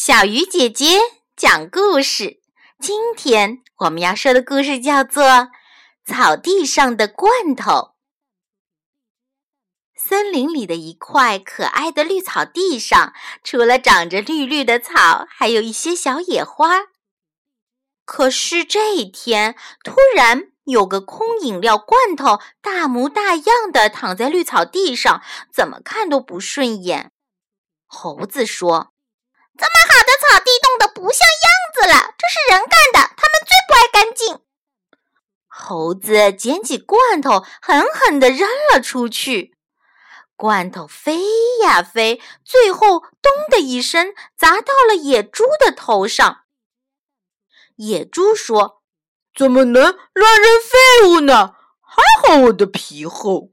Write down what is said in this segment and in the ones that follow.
小鱼姐姐讲故事。今天我们要说的故事叫做《草地上的罐头》。森林里的一块可爱的绿草地上，除了长着绿绿的草，还有一些小野花。可是这一天，突然有个空饮料罐头，大模大样的躺在绿草地上，怎么看都不顺眼。猴子说。这么好的草地，冻得不像样子了。这是人干的，他们最不爱干净。猴子捡起罐头，狠狠地扔了出去。罐头飞呀飞，最后“咚”的一声砸到了野猪的头上。野猪说：“怎么能乱扔废物呢？还好我的皮厚。”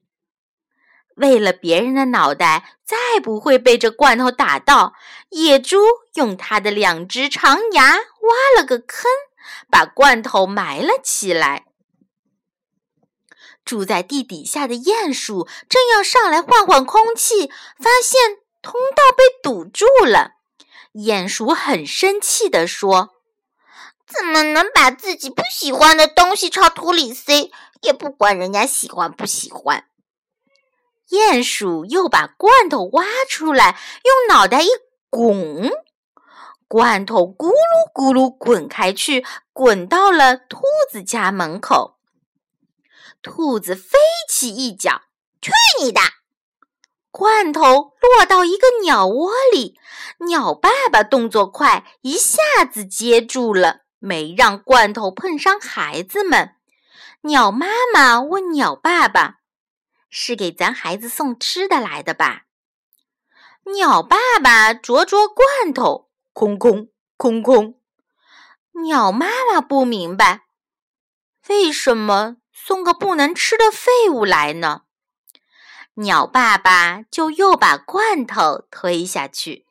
为了别人的脑袋再不会被这罐头打到，野猪用它的两只长牙挖了个坑，把罐头埋了起来。住在地底下的鼹鼠正要上来换换空气，发现通道被堵住了。鼹鼠很生气地说：“怎么能把自己不喜欢的东西朝土里塞，也不管人家喜欢不喜欢？”鼹鼠又把罐头挖出来，用脑袋一拱，罐头咕噜咕噜滚开去，滚到了兔子家门口。兔子飞起一脚，去你的！罐头落到一个鸟窝里，鸟爸爸动作快，一下子接住了，没让罐头碰伤孩子们。鸟妈妈问鸟爸爸。是给咱孩子送吃的来的吧？鸟爸爸啄啄罐头，空空空空。鸟妈妈不明白，为什么送个不能吃的废物来呢？鸟爸爸就又把罐头推下去。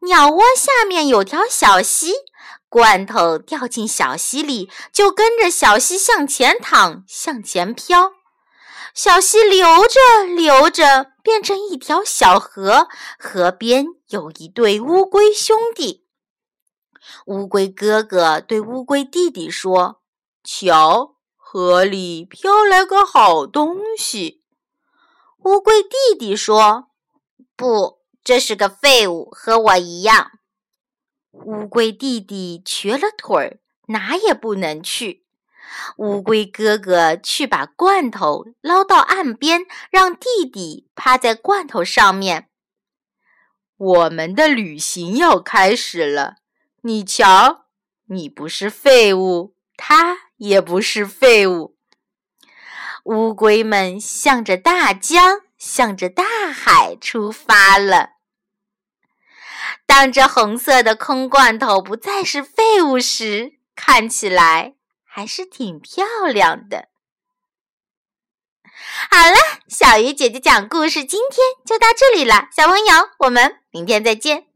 鸟窝下面有条小溪，罐头掉进小溪里，就跟着小溪向前淌，向前飘。小溪流着流着，变成一条小河。河边有一对乌龟兄弟。乌龟哥哥对乌龟弟弟说：“瞧，河里飘来个好东西。”乌龟弟弟说：“不，这是个废物，和我一样。”乌龟弟弟瘸了腿儿，哪也不能去。乌龟哥哥去把罐头捞到岸边，让弟弟趴在罐头上面。我们的旅行要开始了，你瞧，你不是废物，他也不是废物。乌龟们向着大江，向着大海出发了。当这红色的空罐头不再是废物时，看起来。还是挺漂亮的。好了，小鱼姐姐讲故事，今天就到这里了，小朋友，我们明天再见。